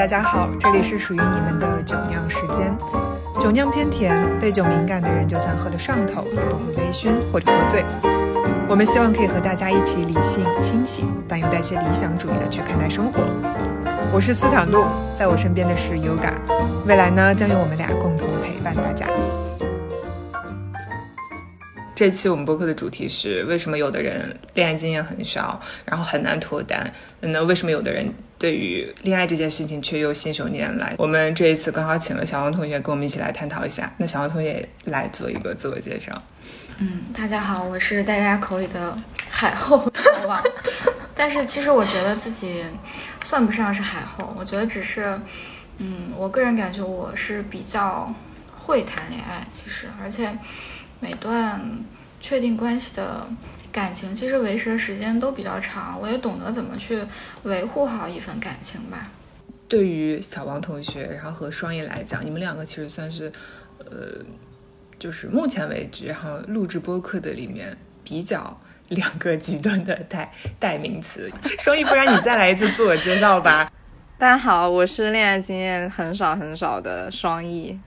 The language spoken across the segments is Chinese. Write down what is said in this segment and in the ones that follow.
大家好，这里是属于你们的酒酿时间。酒酿偏甜，对酒敏感的人就算喝了上头，也不会微醺或者喝醉。我们希望可以和大家一起理性、清醒，但又带些理想主义的去看待生活。我是斯坦路，在我身边的是 Yoga，未来呢将由我们俩共同陪伴大家。这期我们播客的主题是：为什么有的人恋爱经验很少，然后很难脱单？那为什么有的人对于恋爱这件事情却又信手拈来？我们这一次刚好请了小王同学跟我们一起来探讨一下。那小王同学来做一个自我介绍。嗯，大家好，我是大家口里的海后小王，但是其实我觉得自己算不上是海后，我觉得只是，嗯，我个人感觉我是比较会谈恋爱，其实，而且每段确定关系的感情，其实维持的时间都比较长，我也懂得怎么去维护好一份感情吧。对于小王同学，然后和双叶来讲，你们两个其实算是，呃。就是目前为止，然后录制播客的里面比较两个极端的代代名词。双翼，不然你再来一次自我介绍吧。大家好，我是恋爱经验很少很少的双翼。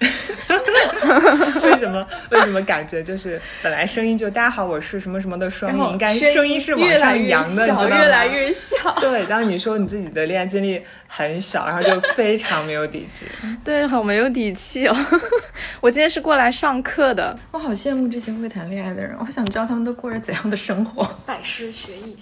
为什么？为什么感觉就是本来声音就大家好，我是什么什么的双音，应该声音是往上扬的，你知道吗？越来越小。对，当你说你自己的恋爱经历很少，然后就非常没有底气。对，好没有底气哦。我今天是过来上课的，我好羡慕这些会谈恋爱的人，我好想知道他们都过着怎样的生活。拜师学艺。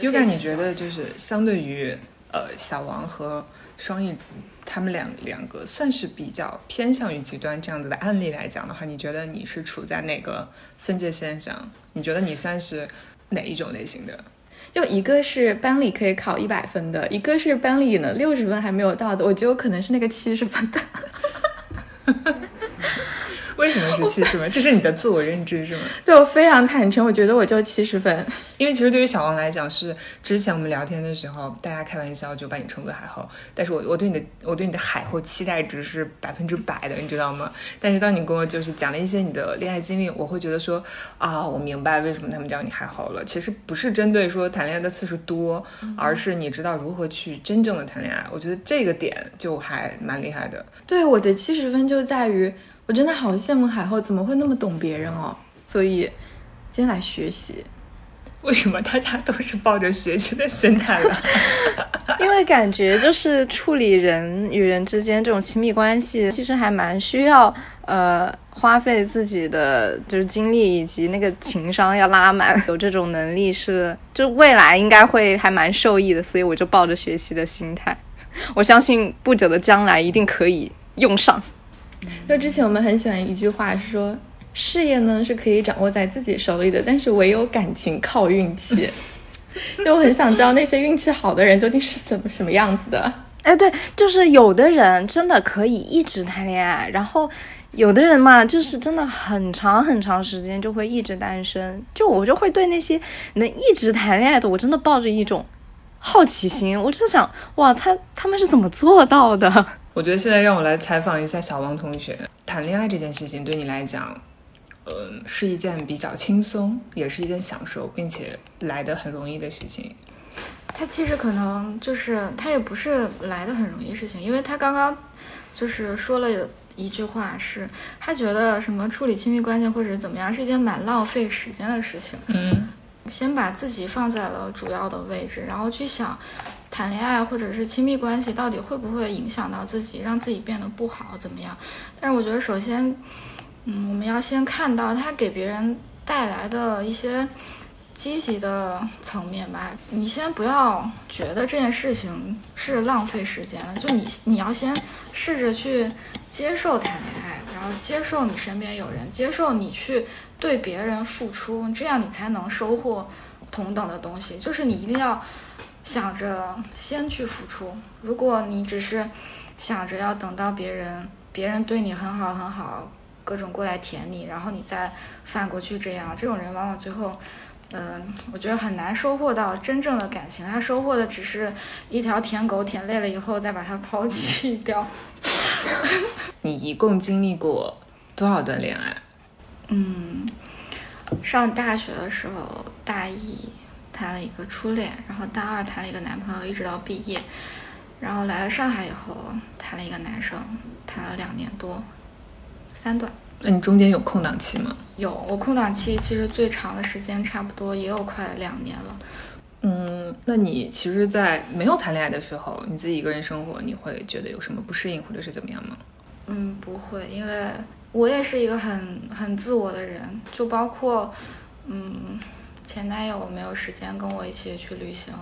优感，你觉得就是相对于呃小王和双翼。他们两两个算是比较偏向于极端这样子的案例来讲的话，你觉得你是处在哪个分界线上？你觉得你算是哪一种类型的？就一个是班里可以考一百分的，一个是班里呢六十分还没有到的，我觉得我可能是那个七十分的。为什么是七十分？这是你的自我认知是吗？对我非常坦诚，我觉得我就七十分。因为其实对于小王来讲，是之前我们聊天的时候，大家开玩笑就把你称作海后。但是我我对你的我对你的海后期待值是百分之百的，你知道吗？但是当你跟我就是讲了一些你的恋爱经历，我会觉得说啊，我明白为什么他们叫你海后了。其实不是针对说谈恋爱的次数多，而是你知道如何去真正的谈恋爱。我觉得这个点就还蛮厉害的。对我的七十分就在于。我真的好羡慕海后，怎么会那么懂别人哦？所以今天来学习。为什么大家都是抱着学习的心态来？因为感觉就是处理人与人之间这种亲密关系，其实还蛮需要呃花费自己的就是精力以及那个情商要拉满，有这种能力是就未来应该会还蛮受益的，所以我就抱着学习的心态，我相信不久的将来一定可以用上。就之前我们很喜欢一句话是说，事业呢是可以掌握在自己手里的，但是唯有感情靠运气。就我很想知道那些运气好的人究竟是怎么什么样子的。哎，对，就是有的人真的可以一直谈恋爱，然后有的人嘛，就是真的很长很长时间就会一直单身。就我就会对那些能一直谈恋爱的，我真的抱着一种好奇心，我就想，哇，他他们是怎么做到的？我觉得现在让我来采访一下小王同学，谈恋爱这件事情对你来讲，嗯，是一件比较轻松，也是一件享受，并且来的很容易的事情。他其实可能就是他也不是来的很容易事情，因为他刚刚就是说了一句话，是他觉得什么处理亲密关系或者怎么样是一件蛮浪费时间的事情。嗯，先把自己放在了主要的位置，然后去想。谈恋爱或者是亲密关系，到底会不会影响到自己，让自己变得不好，怎么样？但是我觉得，首先，嗯，我们要先看到他给别人带来的一些积极的层面吧。你先不要觉得这件事情是浪费时间的，就你你要先试着去接受谈恋爱，然后接受你身边有人，接受你去对别人付出，这样你才能收获同等的东西。就是你一定要。想着先去付出，如果你只是想着要等到别人，别人对你很好很好，各种过来舔你，然后你再反过去，这样这种人往往最后，嗯，我觉得很难收获到真正的感情，他收获的只是一条舔狗舔累了以后再把它抛弃掉。你一共经历过多少段恋爱？嗯，上大学的时候，大一。谈了一个初恋，然后大二谈了一个男朋友，一直到毕业，然后来了上海以后，谈了一个男生，谈了两年多，三段。那你中间有空档期吗？有，我空档期其实最长的时间差不多也有快两年了。嗯，那你其实，在没有谈恋爱的时候，你自己一个人生活，你会觉得有什么不适应或者是怎么样吗？嗯，不会，因为我也是一个很很自我的人，就包括，嗯，前男友没有时间跟我一起去旅行，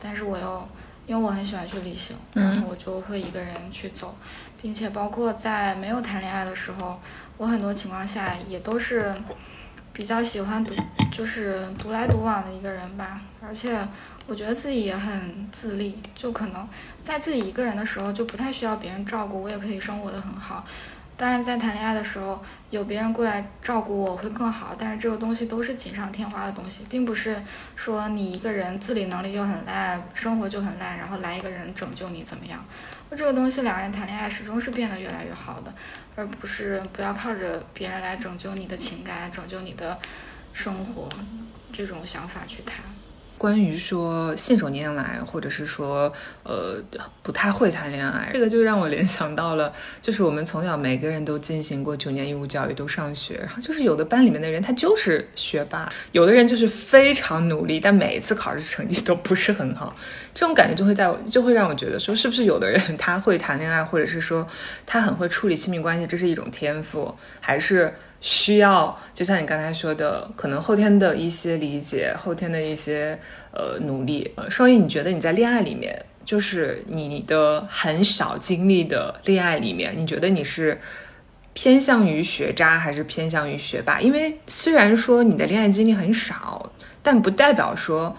但是我又因为我很喜欢去旅行，然后我就会一个人去走，并且包括在没有谈恋爱的时候，我很多情况下也都是。比较喜欢独，就是独来独往的一个人吧，而且我觉得自己也很自立，就可能在自己一个人的时候就不太需要别人照顾，我也可以生活的很好。当然，在谈恋爱的时候有别人过来照顾我会更好，但是这个东西都是锦上添花的东西，并不是说你一个人自理能力就很烂，生活就很烂，然后来一个人拯救你怎么样？那这个东西，两个人谈恋爱始终是变得越来越好的。而不是不要靠着别人来拯救你的情感，拯救你的生活，这种想法去谈。关于说信手拈来，或者是说呃不太会谈恋爱，这个就让我联想到了，就是我们从小每个人都进行过九年义务教育，都上学，然后就是有的班里面的人他就是学霸，有的人就是非常努力，但每一次考试成绩都不是很好，这种感觉就会在就会让我觉得说，是不是有的人他会谈恋爱，或者是说他很会处理亲密关系，这是一种天赋，还是？需要，就像你刚才说的，可能后天的一些理解，后天的一些呃努力。呃，双一，你觉得你在恋爱里面，就是你的很少经历的恋爱里面，你觉得你是偏向于学渣还是偏向于学霸？因为虽然说你的恋爱经历很少，但不代表说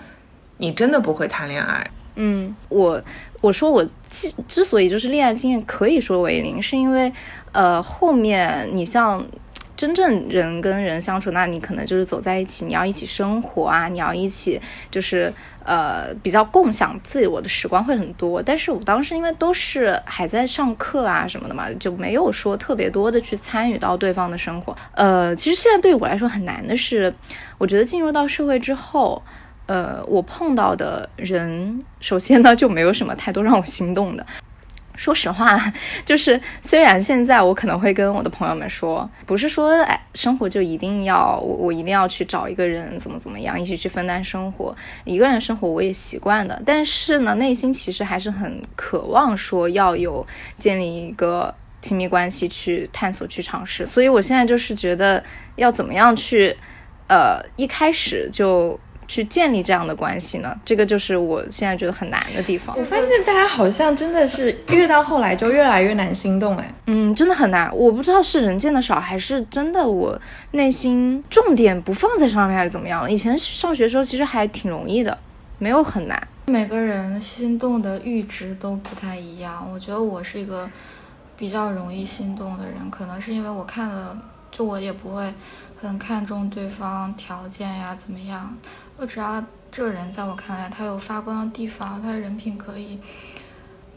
你真的不会谈恋爱。嗯，我我说我之之所以就是恋爱经验可以说为零，是因为呃后面你像。真正人跟人相处，那你可能就是走在一起，你要一起生活啊，你要一起就是呃比较共享自我的时光会很多。但是我当时因为都是还在上课啊什么的嘛，就没有说特别多的去参与到对方的生活。呃，其实现在对于我来说很难的是，我觉得进入到社会之后，呃，我碰到的人，首先呢就没有什么太多让我心动的。说实话，就是虽然现在我可能会跟我的朋友们说，不是说哎，生活就一定要我我一定要去找一个人怎么怎么样一起去分担生活，一个人生活我也习惯的，但是呢，内心其实还是很渴望说要有建立一个亲密关系去探索去尝试，所以我现在就是觉得要怎么样去，呃，一开始就。去建立这样的关系呢？这个就是我现在觉得很难的地方。我发现大家好像真的是越到后来就越来越难心动哎。嗯，真的很难。我不知道是人见的少，还是真的我内心重点不放在上面，还是怎么样了。以前上学的时候其实还挺容易的，没有很难。每个人心动的阈值都不太一样。我觉得我是一个比较容易心动的人，可能是因为我看了，就我也不会很看重对方条件呀怎么样。我只要这人在我看来，他有发光的地方，他的人品可以，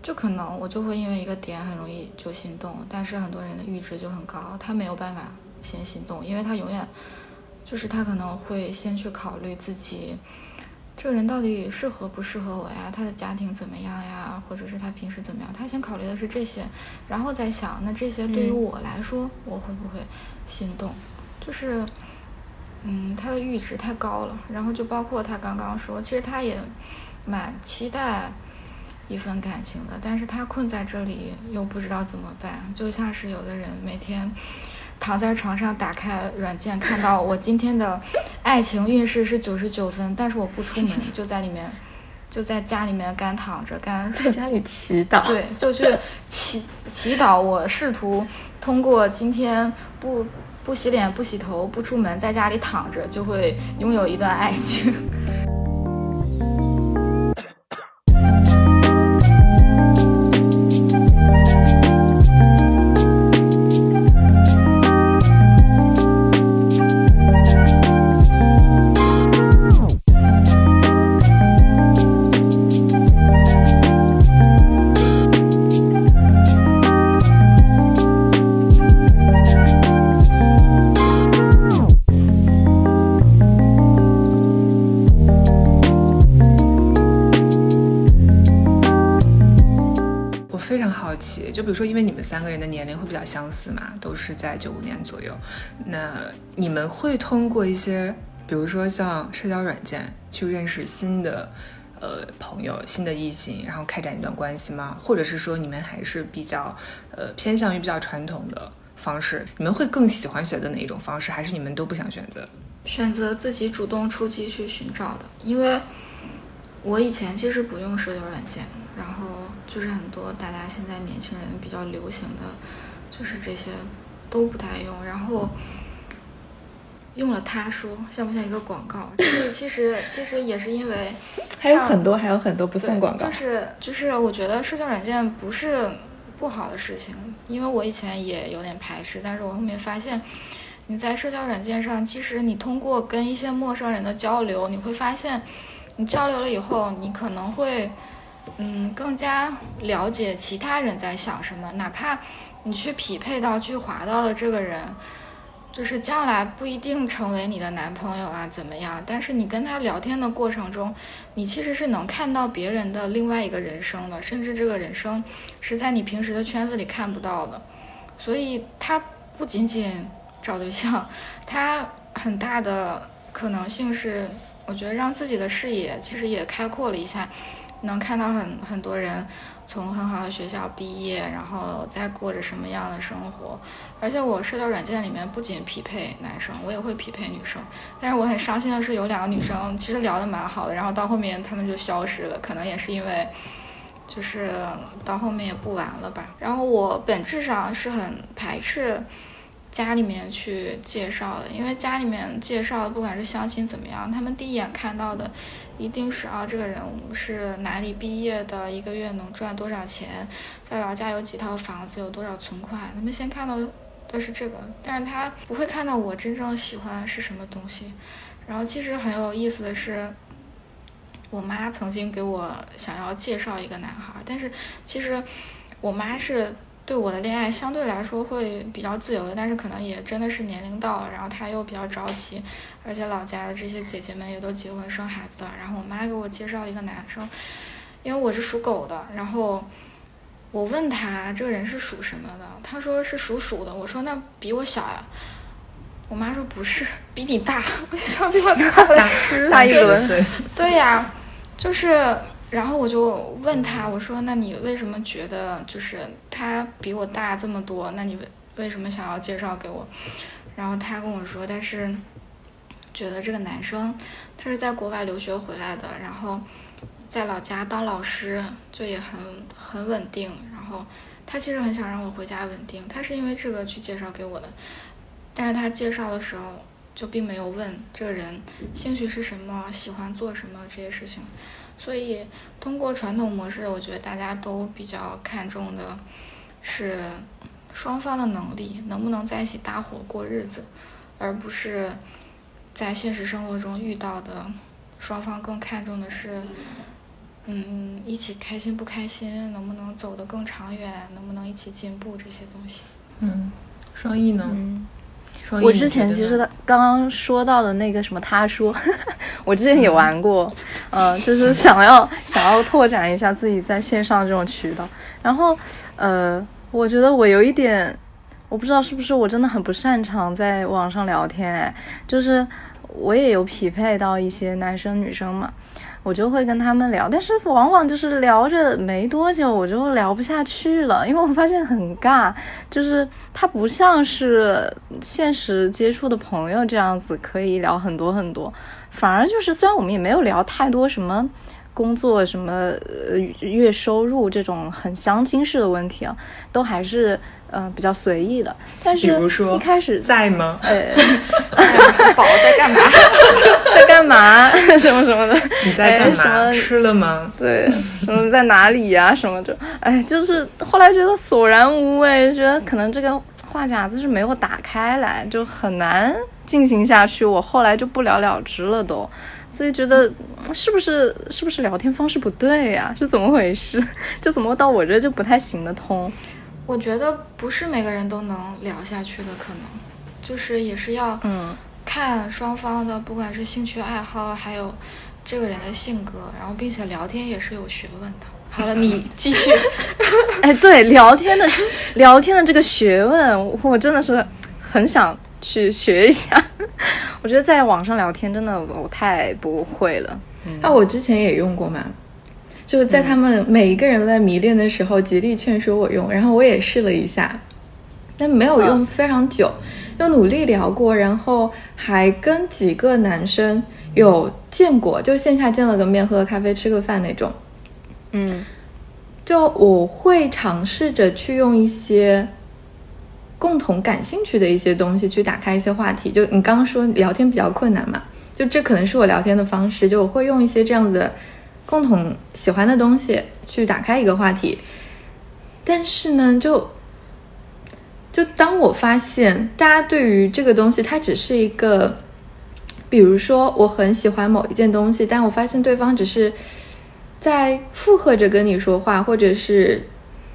就可能我就会因为一个点很容易就心动。但是很多人的阈值就很高，他没有办法先心动，因为他永远就是他可能会先去考虑自己这个人到底适合不适合我呀，他的家庭怎么样呀，或者是他平时怎么样，他先考虑的是这些，然后再想那这些对于我来说我会不会心动，就是。嗯，他的阈值太高了，然后就包括他刚刚说，其实他也蛮期待一份感情的，但是他困在这里又不知道怎么办，就像是有的人每天躺在床上打开软件，看到我今天的爱情运势是九十九分，但是我不出门，就在里面就在家里面干躺着干，在家里祈祷，对，就去祈祈祷，我试图通过今天不。不洗脸，不洗头，不出门，在家里躺着，就会拥有一段爱情。非常好奇，就比如说，因为你们三个人的年龄会比较相似嘛，都是在九五年左右，那你们会通过一些，比如说像社交软件去认识新的呃朋友、新的异性，然后开展一段关系吗？或者是说你们还是比较呃偏向于比较传统的方式？你们会更喜欢选择哪一种方式，还是你们都不想选择？选择自己主动出击去寻找的，因为我以前其实不用社交软件，然后就是很多大家现在年轻人比较流行的，就是这些都不太用，然后用了他说像不像一个广告？就是其实其实也是因为 还有很多还有很多不算广告，就是就是我觉得社交软件不是不好的事情，因为我以前也有点排斥，但是我后面发现。你在社交软件上，其实你通过跟一些陌生人的交流，你会发现，你交流了以后，你可能会，嗯，更加了解其他人在想什么。哪怕你去匹配到、去划到的这个人，就是将来不一定成为你的男朋友啊，怎么样？但是你跟他聊天的过程中，你其实是能看到别人的另外一个人生的，甚至这个人生是在你平时的圈子里看不到的。所以，他不仅仅。找对象，他很大的可能性是，我觉得让自己的视野其实也开阔了一下，能看到很很多人从很好的学校毕业，然后再过着什么样的生活。而且我社交软件里面不仅匹配男生，我也会匹配女生。但是我很伤心的是，有两个女生其实聊得蛮好的，然后到后面他们就消失了，可能也是因为，就是到后面也不玩了吧。然后我本质上是很排斥。家里面去介绍的，因为家里面介绍的，不管是相亲怎么样，他们第一眼看到的，一定是啊，这个人是哪里毕业的，一个月能赚多少钱，在老家有几套房子，有多少存款，他们先看到的是这个，但是他不会看到我真正喜欢是什么东西。然后其实很有意思的是，我妈曾经给我想要介绍一个男孩，但是其实我妈是。对我的恋爱相对来说会比较自由的，但是可能也真的是年龄到了，然后他又比较着急，而且老家的这些姐姐们也都结婚生孩子了。然后我妈给我介绍了一个男生，因为我是属狗的，然后我问他这个人是属什么的，他说是属鼠的。我说那比我小呀，我妈说不是，比你大，小比我大了十大一轮。对呀，就是。然后我就问他，我说：“那你为什么觉得就是他比我大这么多？那你为为什么想要介绍给我？”然后他跟我说：“但是觉得这个男生他是在国外留学回来的，然后在老家当老师，就也很很稳定。然后他其实很想让我回家稳定，他是因为这个去介绍给我的。但是他介绍的时候就并没有问这个人兴趣是什么，喜欢做什么这些事情。”所以，通过传统模式，我觉得大家都比较看重的是双方的能力，能不能在一起搭伙过日子，而不是在现实生活中遇到的双方更看重的是，嗯，一起开心不开心，能不能走得更长远，能不能一起进步这些东西。嗯，双翼呢？我之前其实他刚刚说到的那个什么，他说我之前也玩过，嗯，就是想要想要拓展一下自己在线上这种渠道。然后，呃，我觉得我有一点，我不知道是不是我真的很不擅长在网上聊天，哎，就是我也有匹配到一些男生女生嘛。我就会跟他们聊，但是往往就是聊着没多久，我就聊不下去了，因为我发现很尬，就是他不像是现实接触的朋友这样子可以聊很多很多，反而就是虽然我们也没有聊太多什么工作什么呃月收入这种很相亲式的问题啊，都还是。嗯，比较随意的，但是一开始在吗？呃，宝在干嘛？在干嘛？什么什么的？你在干嘛？吃了吗？对，什么在哪里呀？什么的？哎，就是后来觉得索然无味，觉得可能这个话匣子是没有打开来，就很难进行下去。我后来就不了了之了，都，所以觉得是不是是不是聊天方式不对呀？是怎么回事？就怎么到我这就不太行得通？我觉得不是每个人都能聊下去的，可能就是也是要看双方的，不管是兴趣爱好，还有这个人的性格，然后并且聊天也是有学问的。好了，你继续。哎，对，聊天的聊天的这个学问，我真的是很想去学一下。我觉得在网上聊天真的我太不会了。啊，我之前也用过嘛，就在他们每一个人都在迷恋的时候，极力劝说我用，然后我也试了一下，但没有用非常久，又努力聊过，然后还跟几个男生有见过，就线下见了个面，喝个咖啡，吃个饭那种。嗯，就我会尝试着去用一些共同感兴趣的一些东西去打开一些话题。就你刚刚说聊天比较困难嘛，就这可能是我聊天的方式。就我会用一些这样的共同喜欢的东西去打开一个话题。但是呢，就就当我发现大家对于这个东西，它只是一个，比如说我很喜欢某一件东西，但我发现对方只是。在附和着跟你说话，或者是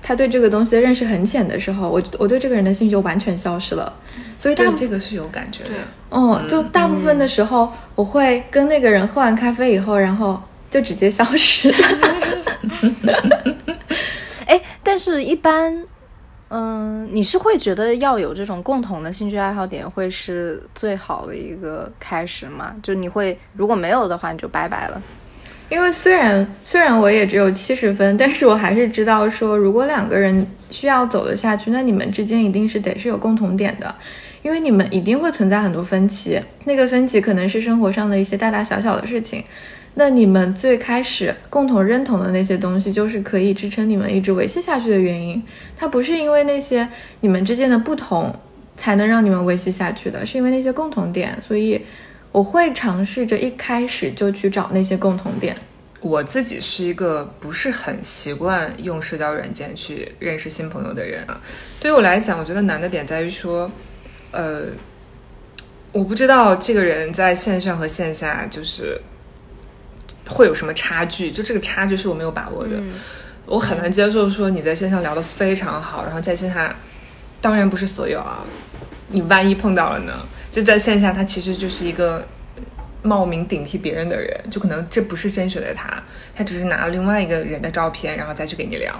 他对这个东西的认识很浅的时候，我我对这个人的兴趣就完全消失了。所以对这个是有感觉的。嗯，就大部分的时候，我会跟那个人喝完咖啡以后，然后就直接消失了。哎，但是一般，嗯，你是会觉得要有这种共同的兴趣爱好点会是最好的一个开始吗？就你会如果没有的话，你就拜拜了。因为虽然虽然我也只有七十分，但是我还是知道说，如果两个人需要走得下去，那你们之间一定是得是有共同点的，因为你们一定会存在很多分歧，那个分歧可能是生活上的一些大大小小的事情，那你们最开始共同认同的那些东西，就是可以支撑你们一直维系下去的原因，它不是因为那些你们之间的不同才能让你们维系下去的，是因为那些共同点，所以。我会尝试着一开始就去找那些共同点。我自己是一个不是很习惯用社交软件去认识新朋友的人啊。对于我来讲，我觉得难的点在于说，呃，我不知道这个人在线上和线下就是会有什么差距，就这个差距是我没有把握的。我很难接受说你在线上聊得非常好，然后在线下，当然不是所有啊，你万一碰到了呢？就在线下，他其实就是一个冒名顶替别人的人，就可能这不是真实的他，他只是拿了另外一个人的照片，然后再去给你聊。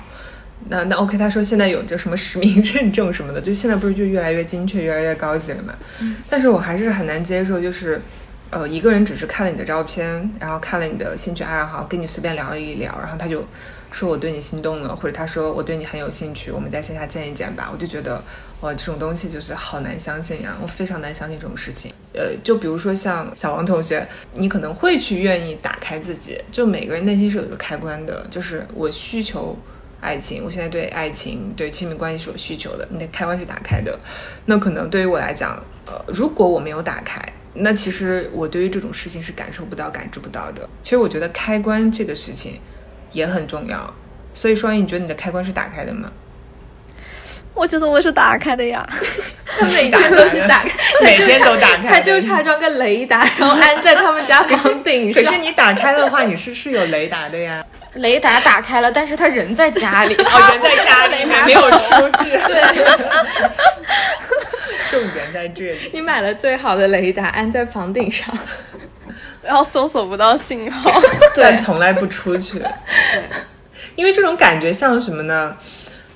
那那 OK，他说现在有这什么实名认证什么的，就现在不是就越来越精确，越来越高级了嘛？但是我还是很难接受，就是呃一个人只是看了你的照片，然后看了你的兴趣爱好，跟你随便聊一聊，然后他就说我对你心动了，或者他说我对你很有兴趣，我们在线下见一见吧。我就觉得。哇，这种东西就是好难相信呀！我非常难相信这种事情。呃，就比如说像小王同学，你可能会去愿意打开自己。就每个人内心是有一个开关的，就是我需求爱情，我现在对爱情、对亲密关系是有需求的，你的开关是打开的。那可能对于我来讲，呃，如果我没有打开，那其实我对于这种事情是感受不到、感知不到的。其实我觉得开关这个事情也很重要。所以双鱼，你觉得你的开关是打开的吗？我觉得我是打开的呀，他每天都是打开，每天都打开，他就差装个雷达，然后安在他们家房顶上。可是你打开的话，你是是有雷达的呀。雷达打开了，但是他人在家里，哦，人在家里没有出去。对，重点在这里。你买了最好的雷达，安在房顶上，然后搜索不到信号，但从来不出去。对，因为这种感觉像什么呢？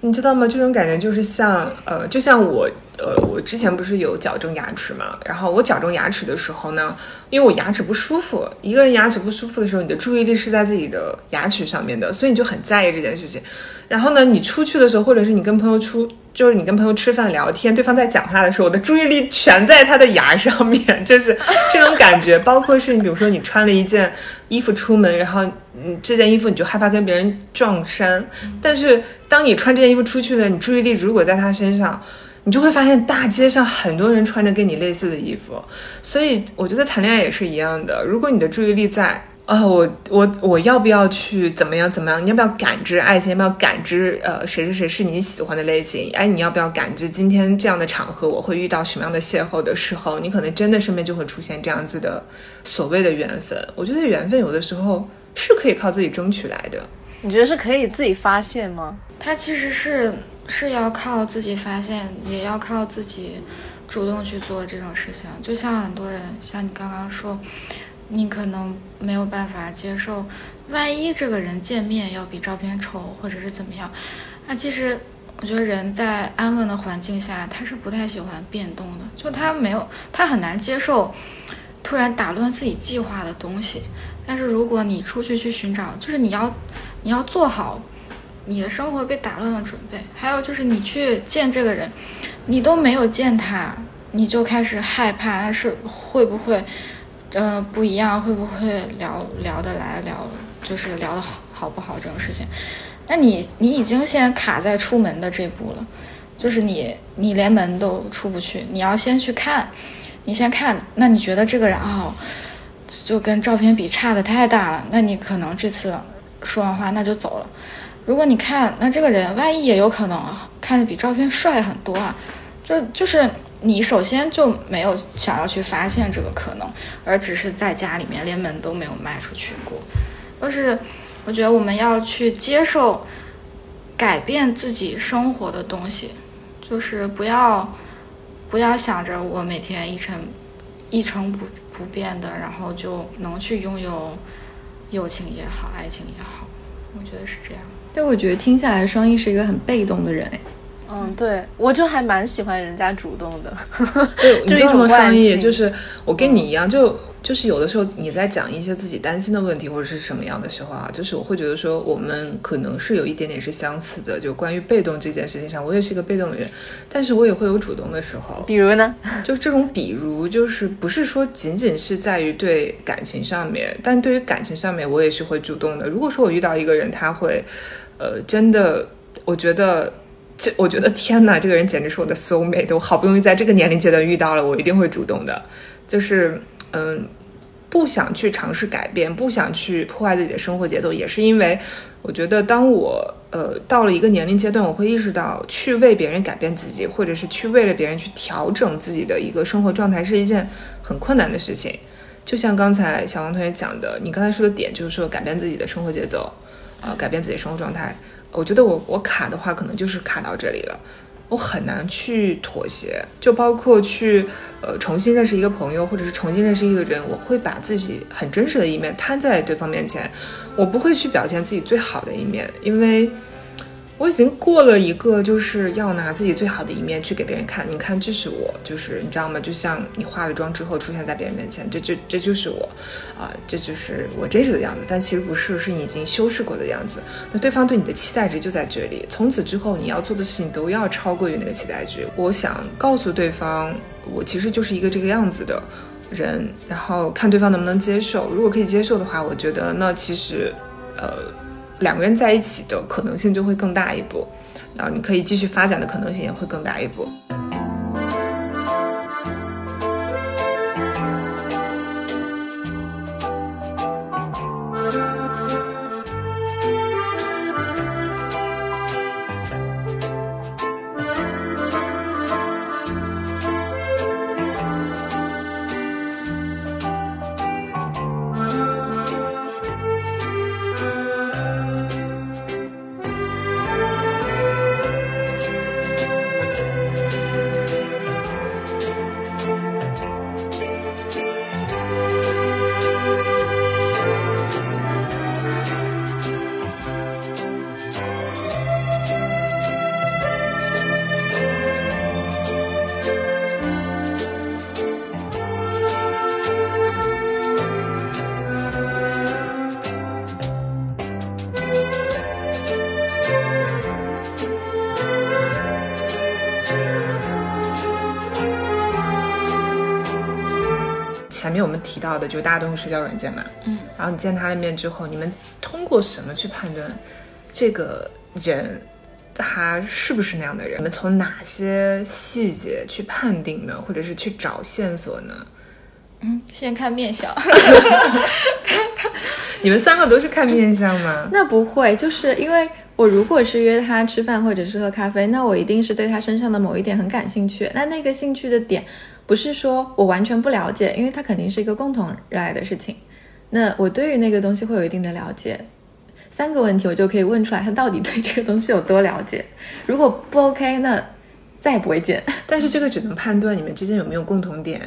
你知道吗？这种感觉就是像，呃，就像我，呃，我之前不是有矫正牙齿嘛？然后我矫正牙齿的时候呢，因为我牙齿不舒服，一个人牙齿不舒服的时候，你的注意力是在自己的牙齿上面的，所以你就很在意这件事情。然后呢，你出去的时候，或者是你跟朋友出。就是你跟朋友吃饭聊天，对方在讲话的时候，我的注意力全在他的牙上面，就是这种感觉。包括是你，比如说你穿了一件衣服出门，然后嗯，这件衣服你就害怕跟别人撞衫，但是当你穿这件衣服出去的，你注意力如果在他身上，你就会发现大街上很多人穿着跟你类似的衣服。所以我觉得谈恋爱也是一样的，如果你的注意力在。啊，我我我要不要去怎么样怎么样？你要不要感知爱情？要不要感知呃谁谁谁是你喜欢的类型？哎，你要不要感知今天这样的场合我会遇到什么样的邂逅的时候？你可能真的身边就会出现这样子的所谓的缘分。我觉得缘分有的时候是可以靠自己争取来的。你觉得是可以自己发现吗？它其实是是要靠自己发现，也要靠自己主动去做这种事情。就像很多人，像你刚刚说。你可能没有办法接受，万一这个人见面要比照片丑，或者是怎么样，那其实我觉得人在安稳的环境下，他是不太喜欢变动的，就他没有，他很难接受突然打乱自己计划的东西。但是如果你出去去寻找，就是你要你要做好你的生活被打乱的准备，还有就是你去见这个人，你都没有见他，你就开始害怕是会不会，呃不一样，会不会聊聊得来聊，就是聊得好好不好这种事情，那你你已经先卡在出门的这步了，就是你你连门都出不去，你要先去看，你先看，那你觉得这个人哦。就跟照片比差的太大了，那你可能这次说完话那就走了。如果你看那这个人，万一也有可能啊，看着比照片帅很多啊，就就是你首先就没有想要去发现这个可能，而只是在家里面连门都没有迈出去过。就是我觉得我们要去接受改变自己生活的东西，就是不要不要想着我每天一成一成不。不变的，然后就能去拥有友情也好，爱情也好，我觉得是这样。对，我觉得听下来，双一是一个很被动的人。嗯，对，我就还蛮喜欢人家主动的。对，你知道吗？双一就是我跟你一样，就。就是有的时候你在讲一些自己担心的问题或者是什么样的时候啊，就是我会觉得说我们可能是有一点点是相似的。就关于被动这件事情上，我也是一个被动的人，但是我也会有主动的时候。比如呢？就这种比如，就是不是说仅仅是在于对感情上面，但对于感情上面，我也是会主动的。如果说我遇到一个人，他会，呃，真的，我觉得这，我觉得天哪，这个人简直是我的 soul mate，我好不容易在这个年龄阶段遇到了，我一定会主动的，就是。嗯，不想去尝试改变，不想去破坏自己的生活节奏，也是因为我觉得，当我呃到了一个年龄阶段，我会意识到去为别人改变自己，或者是去为了别人去调整自己的一个生活状态，是一件很困难的事情。就像刚才小王同学讲的，你刚才说的点就是说改变自己的生活节奏，呃，改变自己的生活状态。我觉得我我卡的话，可能就是卡到这里了。我很难去妥协，就包括去呃重新认识一个朋友，或者是重新认识一个人，我会把自己很真实的一面摊在对方面前，我不会去表现自己最好的一面，因为。我已经过了一个，就是要拿自己最好的一面去给别人看。你看，这是我，就是你知道吗？就像你化了妆之后出现在别人面前，这就这就是我，啊，这就是我真实的样子。但其实不是，是你已经修饰过的样子。那对方对你的期待值就在这里。从此之后，你要做的事情都要超过于那个期待值。我想告诉对方，我其实就是一个这个样子的人，然后看对方能不能接受。如果可以接受的话，我觉得那其实，呃。两个人在一起的可能性就会更大一步，然后你可以继续发展的可能性也会更大一步。提到的就大家都用社交软件嘛，嗯，然后你见他了面之后，你们通过什么去判断这个人他是不是那样的人？你们从哪些细节去判定呢？或者是去找线索呢？嗯，先看面相。你们三个都是看面相吗？那不会，就是因为我如果是约他吃饭或者是喝咖啡，那我一定是对他身上的某一点很感兴趣。那那个兴趣的点。不是说我完全不了解，因为它肯定是一个共同热爱的事情。那我对于那个东西会有一定的了解。三个问题我就可以问出来，他到底对这个东西有多了解。如果不 OK，那再也不会见。但是这个只能判断你们之间有没有共同点。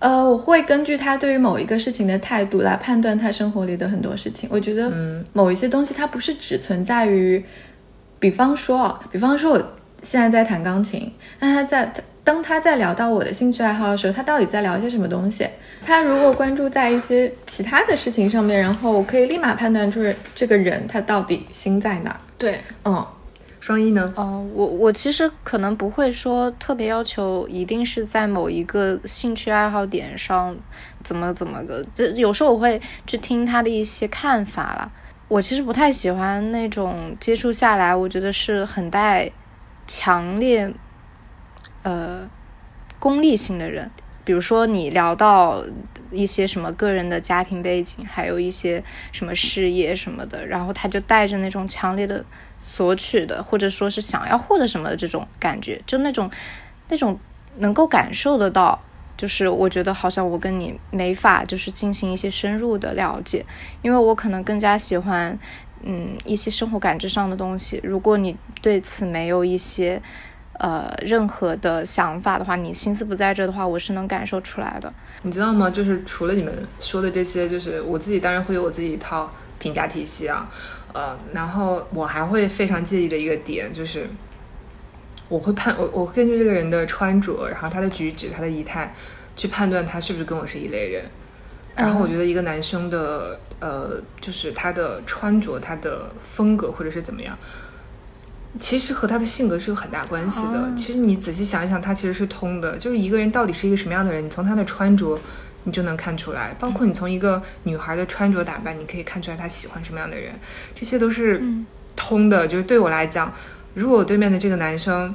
呃，我会根据他对于某一个事情的态度来判断他生活里的很多事情。我觉得，嗯，某一些东西它不是只存在于，比方说，比方说我现在在弹钢琴，那他在当他在聊到我的兴趣爱好的时候，他到底在聊些什么东西？他如果关注在一些其他的事情上面，然后我可以立马判断出这个人他到底心在哪儿。对，嗯。双一呢？哦，我我其实可能不会说特别要求，一定是在某一个兴趣爱好点上怎么怎么个。这有时候我会去听他的一些看法了。我其实不太喜欢那种接触下来，我觉得是很带强烈呃功利性的人。比如说你聊到一些什么个人的家庭背景，还有一些什么事业什么的，然后他就带着那种强烈的。索取的，或者说是想要获得什么的这种感觉，就那种那种能够感受得到，就是我觉得好像我跟你没法就是进行一些深入的了解，因为我可能更加喜欢嗯一些生活感知上的东西。如果你对此没有一些呃任何的想法的话，你心思不在这的话，我是能感受出来的。你知道吗？就是除了你们说的这些，就是我自己当然会有我自己一套评价体系啊。呃，然后我还会非常介意的一个点就是，我会判我我根据这个人的穿着，然后他的举止、他的仪态，去判断他是不是跟我是一类人。然后我觉得一个男生的呃，就是他的穿着、他的风格或者是怎么样，其实和他的性格是有很大关系的。其实你仔细想一想，他其实是通的。就是一个人到底是一个什么样的人，你从他的穿着。你就能看出来，包括你从一个女孩的穿着打扮，你可以看出来她喜欢什么样的人，这些都是通的。就是对我来讲，如果我对面的这个男生，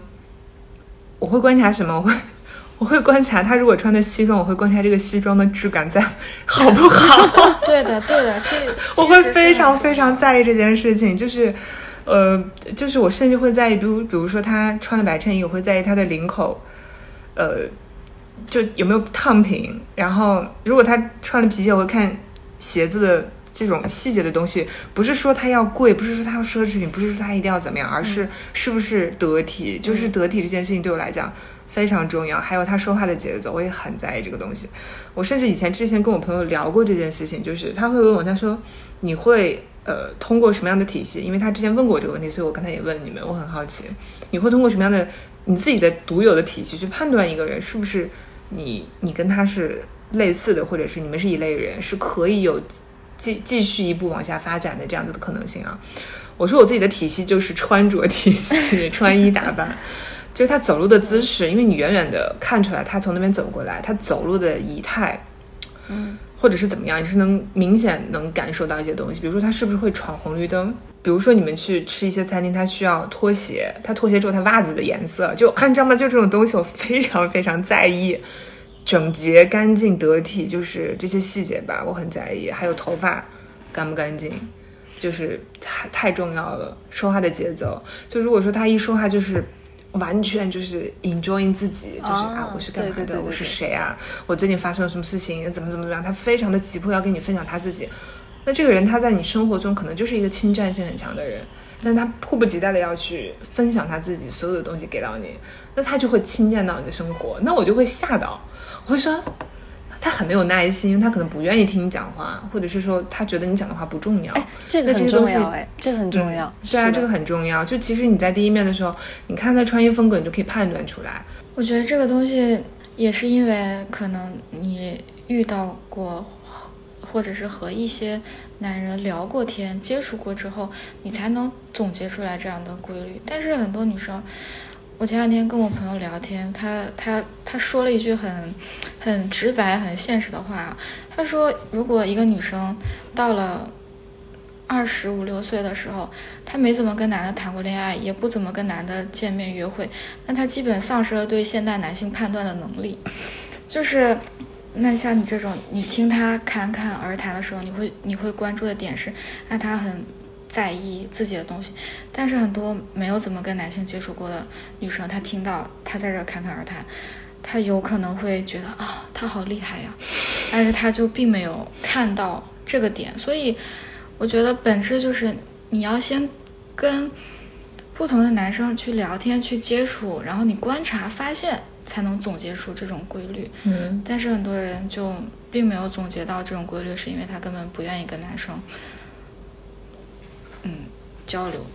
我会观察什么？我会 我会观察他如果穿的西装，我会观察这个西装的质感在好不好。对的，对的，其实 我会非常非常在意这件事情。就是，呃，就是我甚至会在意，比如比如说他穿了白衬衣，我会在意他的领口，呃。就有没有烫平，然后如果他穿了皮鞋，我会看鞋子的这种细节的东西。不是说他要贵，不是说他要奢侈品，不是说他一定要怎么样，而是是不是得体。就是得体这件事情对我来讲非常重要。还有他说话的节奏，我也很在意这个东西。我甚至以前之前跟我朋友聊过这件事情，就是他会问我，他说你会呃通过什么样的体系？因为他之前问过我这个问题，所以我刚才也问你们，我很好奇，你会通过什么样的你自己的独有的体系去判断一个人是不是？你你跟他是类似的，或者是你们是一类人，是可以有继继续一步往下发展的这样子的可能性啊。我说我自己的体系就是穿着体系，穿衣打扮，就是他走路的姿势，因为你远远的看出来他从那边走过来，他走路的仪态，嗯，或者是怎么样，你是能明显能感受到一些东西，比如说他是不是会闯红绿灯。比如说你们去吃一些餐厅，他需要拖鞋，他拖鞋之后他袜子的颜色就按照嘛，就这种东西我非常非常在意，整洁干净得体，就是这些细节吧，我很在意。还有头发干不干净，就是太太重要了。说话的节奏，就如果说他一说话就是完全就是 enjoying 自己，就是啊我是干嘛的，我是谁啊，我最近发生了什么事情，怎么怎么怎么样，他非常的急迫要跟你分享他自己。那这个人他在你生活中可能就是一个侵占性很强的人，但他迫不及待的要去分享他自己所有的东西给到你，那他就会侵占到你的生活，那我就会吓到，我会说他很没有耐心，他可能不愿意听你讲话，或者是说他觉得你讲的话不重要。这个很重要，哎，这个很重要。对啊，这个很重要。就其实你在第一面的时候，你看他穿衣风格，你就可以判断出来。我觉得这个东西也是因为可能你遇到过。或者是和一些男人聊过天、接触过之后，你才能总结出来这样的规律。但是很多女生，我前两天跟我朋友聊天，她她她说了一句很很直白、很现实的话。他说，如果一个女生到了二十五六岁的时候，她没怎么跟男的谈过恋爱，也不怎么跟男的见面约会，那她基本丧失了对现代男性判断的能力，就是。那像你这种，你听他侃侃而谈的时候，你会你会关注的点是，那他很在意自己的东西。但是很多没有怎么跟男性接触过的女生，她听到他在这侃侃而谈，她有可能会觉得啊，他好厉害呀，但是他就并没有看到这个点。所以我觉得本质就是你要先跟不同的男生去聊天、去接触，然后你观察发现。才能总结出这种规律。嗯，但是很多人就并没有总结到这种规律，是因为他根本不愿意跟男生，嗯，交流。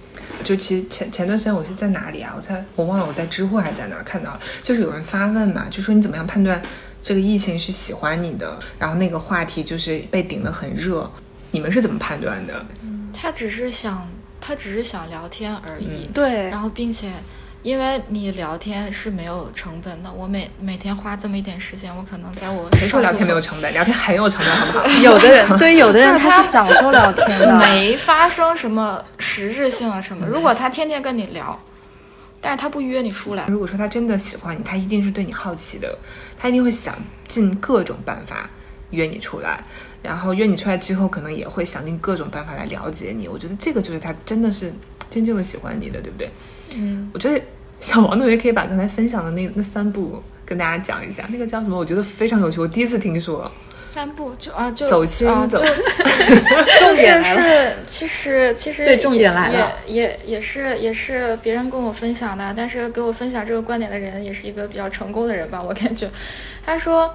就其实前前段时间我是在哪里啊？我在我忘了我在知乎还是在哪儿看到了，就是有人发问嘛，就说你怎么样判断这个异性是喜欢你的？然后那个话题就是被顶得很热，你们是怎么判断的？他只是想，他只是想聊天而已。对然，后并且，因为你聊天是没有成本的，我每每天花这么一点时间，我可能在我谁说聊天没有成本？聊天很有成本，好不好？有的人对有的人他他是享受聊天的，没发生什么实质性啊什么。如果他天天跟你聊，但是他不约你出来，如果说他真的喜欢你，他一定是对你好奇的，他一定会想尽各种办法约你出来，然后约你出来之后，可能也会想尽各种办法来了解你。我觉得这个就是他真的是真正的喜欢你的，对不对？嗯，我觉得小王同学可以把刚才分享的那那三步跟大家讲一下，那个叫什么？我觉得非常有趣，我第一次听说。三步就啊就走心啊走就 就是重点来是其实其实对重点也来了也也也是也是别人跟我分享的，但是给我分享这个观点的人也是一个比较成功的人吧，我感觉。他说，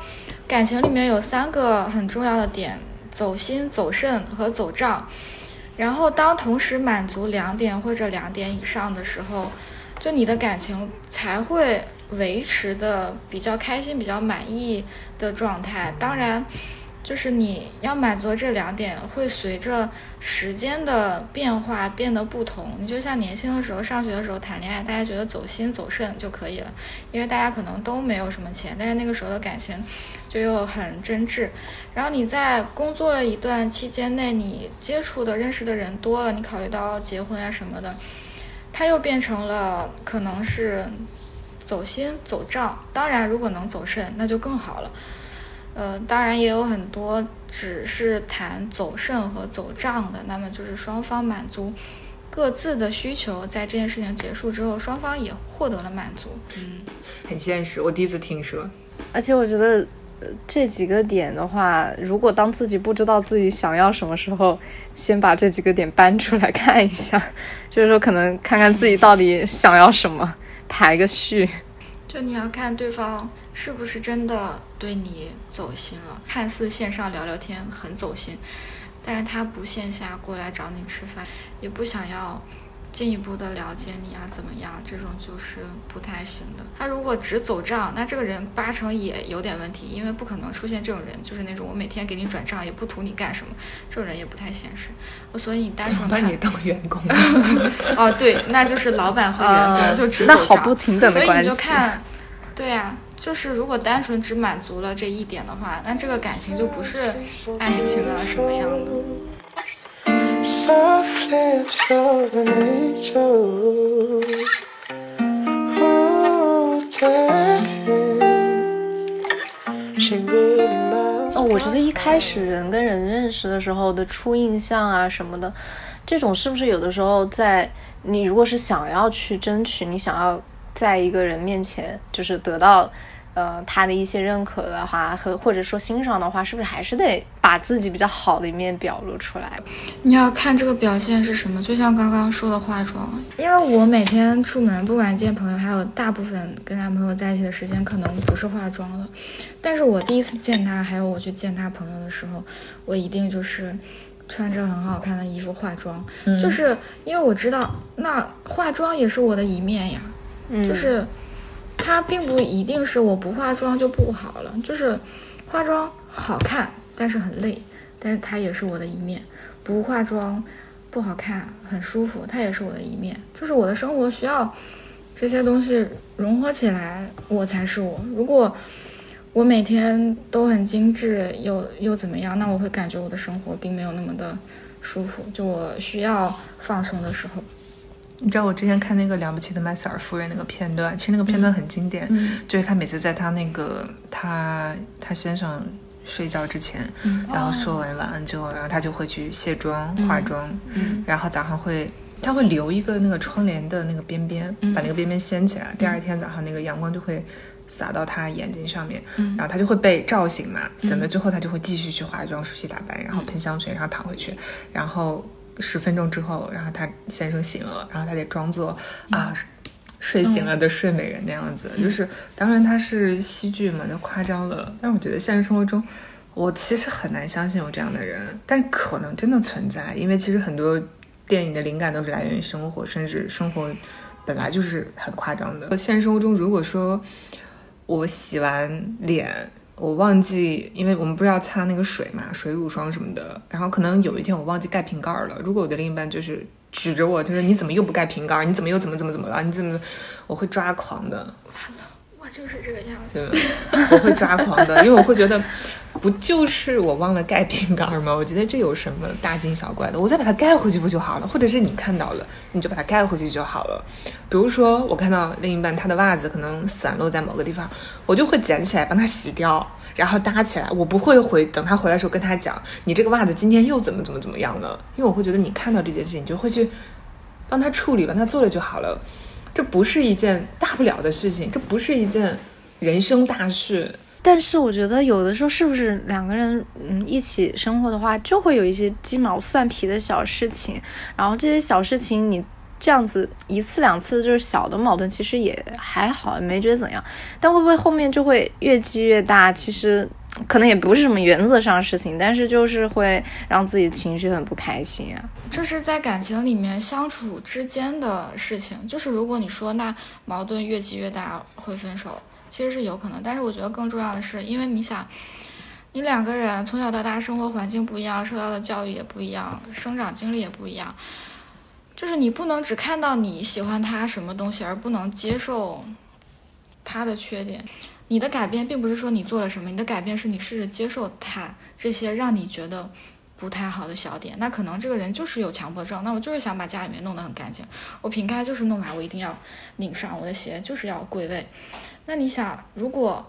感情里面有三个很重要的点：走心、走肾和走账。然后当同时满足两点或者两点以上的时候，就你的感情才会维持的比较开心、比较满意的状态。当然，就是你要满足这两点，会随着时间的变化变得不同。你就像年轻的时候上学的时候谈恋爱，大家觉得走心走肾就可以了，因为大家可能都没有什么钱，但是那个时候的感情就又很真挚。然后你在工作了一段期间内，你接触的、认识的人多了，你考虑到结婚啊什么的，它又变成了可能是走心走账。当然，如果能走肾，那就更好了。呃，当然也有很多只是谈走肾和走账的，那么就是双方满足各自的需求，在这件事情结束之后，双方也获得了满足。嗯，很现实，我第一次听说。而且我觉得。呃这几个点的话，如果当自己不知道自己想要什么时候，先把这几个点搬出来看一下，就是说可能看看自己到底想要什么，排个序。就你要看对方是不是真的对你走心了，看似线上聊聊天很走心，但是他不线下过来找你吃饭，也不想要进一步的了解你啊，怎么样？这种就是不太行的。他如果只走账，那这个人八成也有点问题，因为不可能出现这种人，就是那种我每天给你转账也不图你干什么，这种人也不太现实。所以你单纯看把你当员工，哦，对，那就是老板和员工、啊就只走账，所以你就看，对呀、就是如果单纯只满足了这一点的话，那这个感情就不是爱情啊什么样的。Flips of an angel. Hold tight. She really 哦，我觉得一开始人跟人认识的时候的初印象啊什么的，这种是不是有的时候在你如果是想要去争取，你想要在一个人面前就是得到呃他的一些认可的话，和或者说欣赏的话，是不是还是得把自己比较好的一面表露出来？你要看这个表现是什么，就像刚刚说的化妆，因为我每天出门，不管见朋友，还有大部分跟男朋友在一起的时间，可能不是化妆的。但是我第一次见他，还有我去见他朋友的时候，我一定就是穿着很好看的衣服化妆，就是因为我知道，那化妆也是我的一面呀，嗯，就是它并不一定是我不化妆就不好了，就是化妆好看，但是很累，但是它也是我的一面。不化妆不好看，很舒服，它也是我的一面。就是我的生活需要这些东西融合起来，我才是我。如果我每天都很精致，又又怎么样？那我会感觉我的生活并没有那么的舒服。就我需要放松的时候，你知道我之前看那个《了不起的麦瑟尔夫人》那个片段，其实那个片段很经典，嗯就是她每次在她那个她她先生睡觉之前，嗯然后说完晚安之后，然后她就会去卸妆、化妆，嗯然后早上会。她会留一个那个窗帘的那个边边，嗯把那个边边掀起来。第二天早上那个阳光就会洒到她眼睛上面，嗯然后她就会被照醒嘛。醒了之后，她就会继续去化妆、梳洗打扮，然后喷香水，然后躺回去。然后十分钟之后，然后他先生醒了，然后他得装作啊。睡醒了的睡美人那样子。就是当然他是戏剧嘛，就夸张了。但我觉得现实生活中，我其实很难相信有这样的人，但可能真的存在，因为其实很多电影的灵感都是来源于生活，甚至生活本来就是很夸张的。现实生活中，如果说我洗完脸。我忘记，因为我们不是要擦那个水嘛，水乳霜什么的。然后可能有一天我忘记盖瓶盖了。如果我的另一半就是指着我，他说：“你怎么又不盖瓶盖？你怎么又怎么怎么怎么了？你怎么？”我会抓狂的。就是这个样子。我会抓狂的，因为我会觉得。不就是我忘了盖瓶盖吗？我觉得这有什么大惊小怪的？我再把它盖回去不就好了？或者是你看到了，你就把它盖回去就好了。比如说，我看到另一半他的袜子可能散落在某个地方，我就会捡起来帮他洗掉，然后搭起来。我不会回等他回来的时候跟他讲，你这个袜子今天又怎么怎么怎么样了？因为我会觉得你看到这件事情，你就会去帮他处理，帮他做了就好了。这不是一件大不了的事情，这不是一件人生大事。但是我觉得有的时候是不是两个人嗯一起生活的话，就会有一些鸡毛蒜皮的小事情，然后这些小事情你这样子一次两次就是小的矛盾，其实也还好，没觉得怎样。但会不会后面就会越积越大？其实可能也不是什么原则上的事情，但是就是会让自己情绪很不开心啊。这是在感情里面相处之间的事情，就是如果你说那矛盾越积越大会分手。其实是有可能，但是我觉得更重要的是，因为你想，你两个人从小到大生活环境不一样，受到的教育也不一样，生长经历也不一样，就是你不能只看到你喜欢他什么东西，而不能接受他的缺点。你的改变并不是说你做了什么，你的改变是你试着接受他这些让你觉得不太好的小点。那可能这个人就是有强迫症，那我就是想把家里面弄得很干净，我瓶盖就是弄完我一定要拧上，我的鞋就是要归位。那你想，如果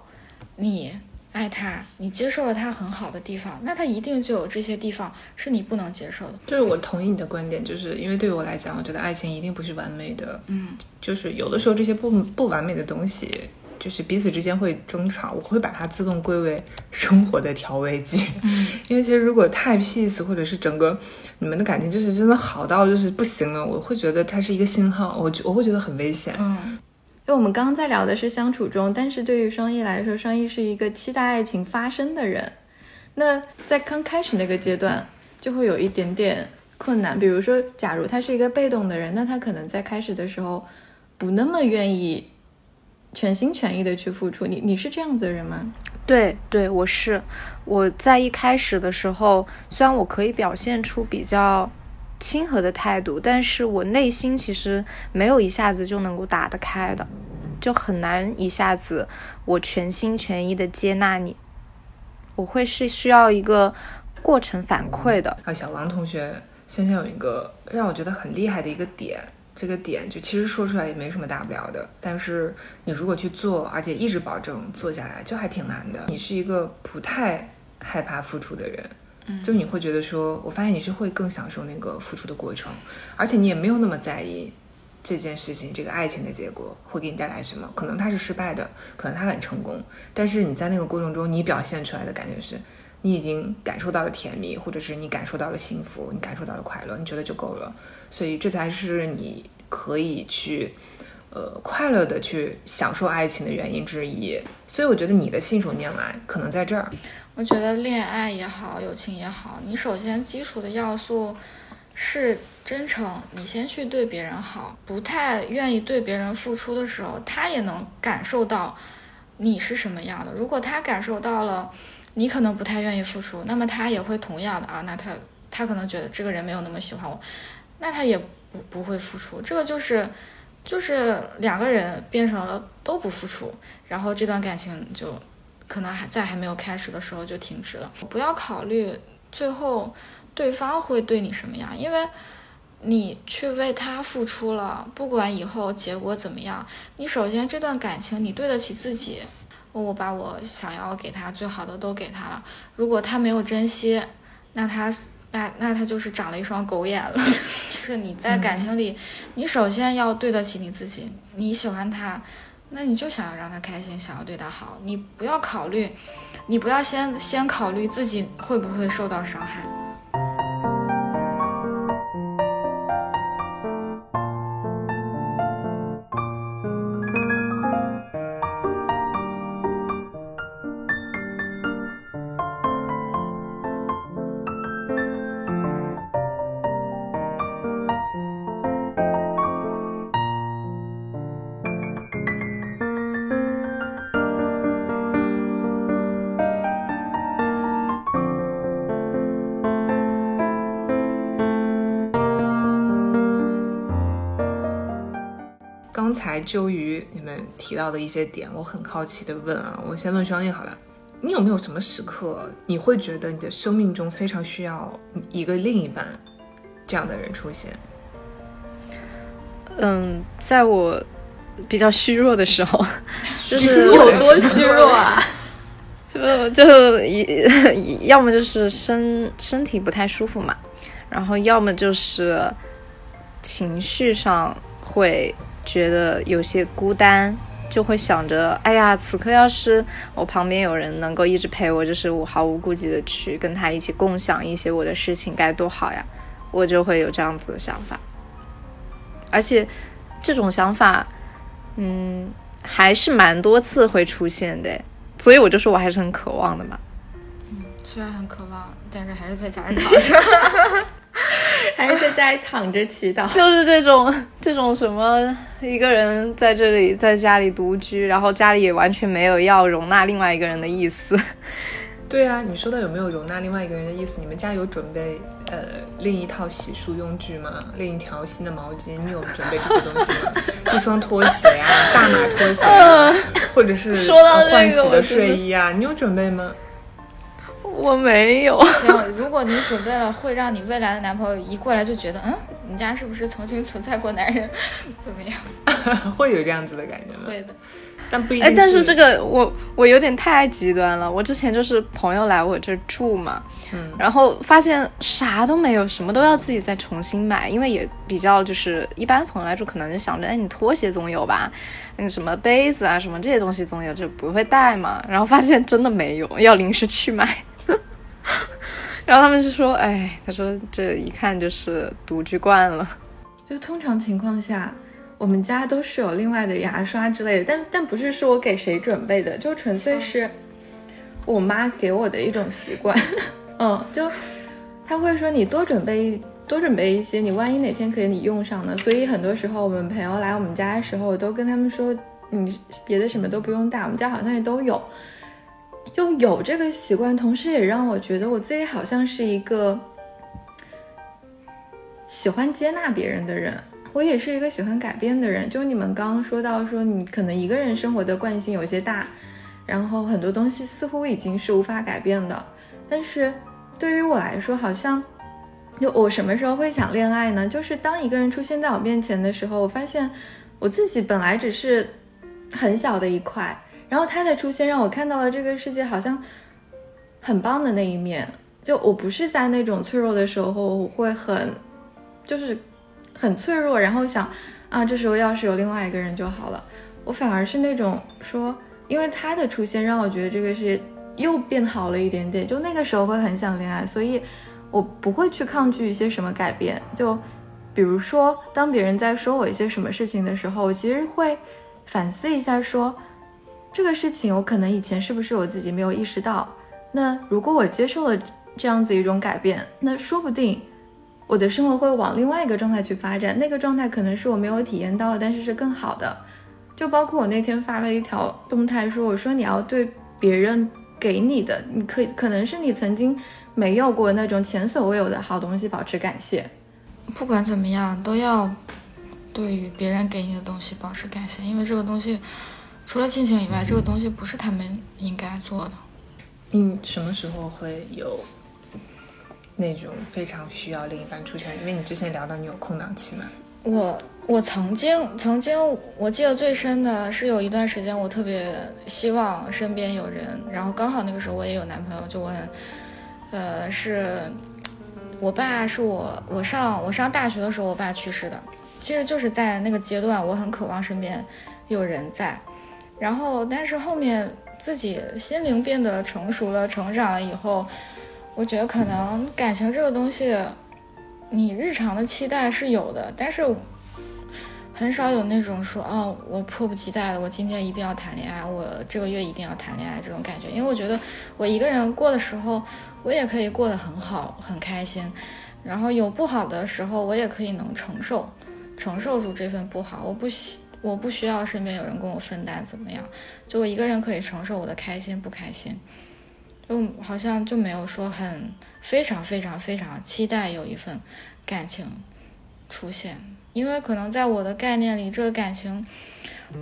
你爱他，你接受了他很好的地方，那他一定就有这些地方是你不能接受的。就是我同意你的观点，就是因为对于我来讲，我觉得爱情一定不是完美的。嗯，就是有的时候这些不不完美的东西，就是彼此之间会争吵，我会把它自动归为生活的调味剂。嗯，因为其实如果太 peace，或者是整个你们的感情就是真的好到就是不行了，我会觉得它是一个信号，我我会觉得很危险。嗯。因为我们刚刚在聊的是相处中，但是对于双一来说，双一是一个期待爱情发生的人。那在刚开始那个阶段，就会有一点点困难。比如说，假如他是一个被动的人，那他可能在开始的时候不那么愿意全心全意的去付出。你你是这样子的人吗？对对，我是。我在一开始的时候，虽然我可以表现出比较。亲和的态度，但是我内心其实没有一下子就能够打得开的，就很难一下子我全心全意的接纳你，我会是需要一个过程反馈的。啊，小王同学，先生有一个让我觉得很厉害的一个点，这个点就其实说出来也没什么大不了的，但是你如果去做，而且一直保证做下来，就还挺难的。你是一个不太害怕付出的人。就你会觉得说，我发现你是会更享受那个付出的过程，而且你也没有那么在意这件事情，这个爱情的结果会给你带来什么。可能他是失败的，可能他很成功，但是你在那个过程中，你表现出来的感觉是，你已经感受到了甜蜜，或者是你感受到了幸福，你感受到了快乐，你觉得就够了。所以这才是你可以去，呃，快乐的去享受爱情的原因之一。所以我觉得你的信手拈来可能在这儿。我觉得恋爱也好，友情也好，你首先基础的要素是真诚。你先去对别人好，不太愿意对别人付出的时候，他也能感受到你是什么样的。如果他感受到了你可能不太愿意付出，那么他也会同样的啊，那他他可能觉得这个人没有那么喜欢我，那他也不不会付出。这个就是就是两个人变成了都不付出，然后这段感情就。可能还在还没有开始的时候就停止了。不要考虑最后对方会对你什么样，因为你去为他付出了，不管以后结果怎么样，你首先这段感情你对得起自己。我把我想要给他最好的都给他了，如果他没有珍惜，那他那那他就是长了一双狗眼了。就是你在感情里，你首先要对得起你自己，你喜欢他。那你就想要让他开心，想要对他好，你不要考虑，你不要先先考虑自己会不会受到伤害。就于你们提到的一些点，我很好奇的问啊，我先问双叶好了，你有没有什么时刻你会觉得你的生命中非常需要一个另一半这样的人出现？嗯，在我比较虚弱的时候，就是有多虚弱啊？就就一要么就是身身体不太舒服嘛，然后要么就是情绪上会觉得有些孤单，就会想着，哎呀，此刻要是我旁边有人能够一直陪我，就是我毫无顾忌的去跟他一起共享一些我的事情，该多好呀！我就会有这样子的想法，而且这种想法，嗯，还是蛮多次会出现的。所以我就说，我还是很渴望的嘛。嗯，虽然很渴望，但是还是在家里躺着，还是在家里躺着祈祷。就是这种这种什么，一个人在这里在家里独居，然后家里也完全没有要容纳另外一个人的意思。对啊，你说的有没有容纳另外一个人的意思？你们家有准备呃另一套洗漱用具吗？另一条新的毛巾？你有准备这些东西吗？一双拖鞋啊，大码拖鞋，或者是说到换洗的睡衣啊，你有准备吗？我没有，行，如果你准备了，会让你未来的男朋友一过来就觉得，嗯，你家是不是曾经存在过男人？怎么样？会有这样子的感觉吗？会的。但不一定哎，但是这个我我有点太极端了。我之前就是朋友来我这儿住嘛，嗯然后发现啥都没有，什么都要自己再重新买，因为也比较就是一般朋友来住，可能就想着，哎，你拖鞋总有吧，那个什么杯子啊什么这些东西总有，就不会带嘛。然后发现真的没有，要临时去买。然后他们就说，哎，他说这一看就是独居惯了。就通常情况下，我们家都是有另外的牙刷之类的，但但不是说我给谁准备的，就纯粹是我妈给我的一种习惯。嗯，就她会说你多准备多准备一些，你万一哪天可以你用上呢。所以很多时候我们朋友来我们家的时候，我都跟他们说，你别的什么都不用带，我们家好像也都有。就有这个习惯，同时也让我觉得我自己好像是一个喜欢接纳别人的人。我也是一个喜欢改变的人。就你们刚刚说到说，你可能一个人生活的惯性有些大，然后很多东西似乎已经是无法改变的。但是对于我来说，好像就我什么时候会想恋爱呢？就是当一个人出现在我面前的时候，我发现我自己本来只是很小的一块，然后他的出现让我看到了这个世界好像很棒的那一面。就我不是在那种脆弱的时候，我会很就是很脆弱，然后想啊，这时候要是有另外一个人就好了。我反而是那种说，因为他的出现让我觉得这个世界又变好了一点点。就那个时候会很想恋爱，所以我不会去抗拒一些什么改变。就比如说，当别人在说我一些什么事情的时候，我其实会反思一下说，这个事情我可能以前是不是我自己没有意识到？那如果我接受了这样子一种改变，那说不定我的生活会往另外一个状态去发展，那个状态可能是我没有体验到的，但是是更好的。就包括我那天发了一条动态说，我说你要对别人给你的，你可可能是你曾经没有过那种前所未有的好东西保持感谢。不管怎么样，都要对于别人给你的东西保持感谢，因为这个东西除了亲情以外，这个东西不是他们应该做的。你什么时候会有那种非常需要另一半出现？因为你之前聊到你有空档期嘛，我我曾经曾经我记得最深的是有一段时间，我特别希望身边有人，然后刚好那个时候我也有男朋友，就我很，呃，是我爸是我我上我上大学的时候我爸去世的，其实就是在那个阶段，我很渴望身边有人在，然后但是后面自己心灵变得成熟了，成长了以后，我觉得可能感情这个东西。你日常的期待是有的，但是很少有那种说哦，我迫不及待的，我今天一定要谈恋爱，我这个月一定要谈恋爱这种感觉。因为我觉得我一个人过的时候，我也可以过得很好，很开心。然后有不好的时候，我也可以能承受，承受住这份不好。我不喜我不需要身边有人跟我分担，怎么样？就我一个人可以承受我的开心不开心。就好像就没有说很非常非常非常期待有一份感情出现，因为可能在我的概念里，这个感情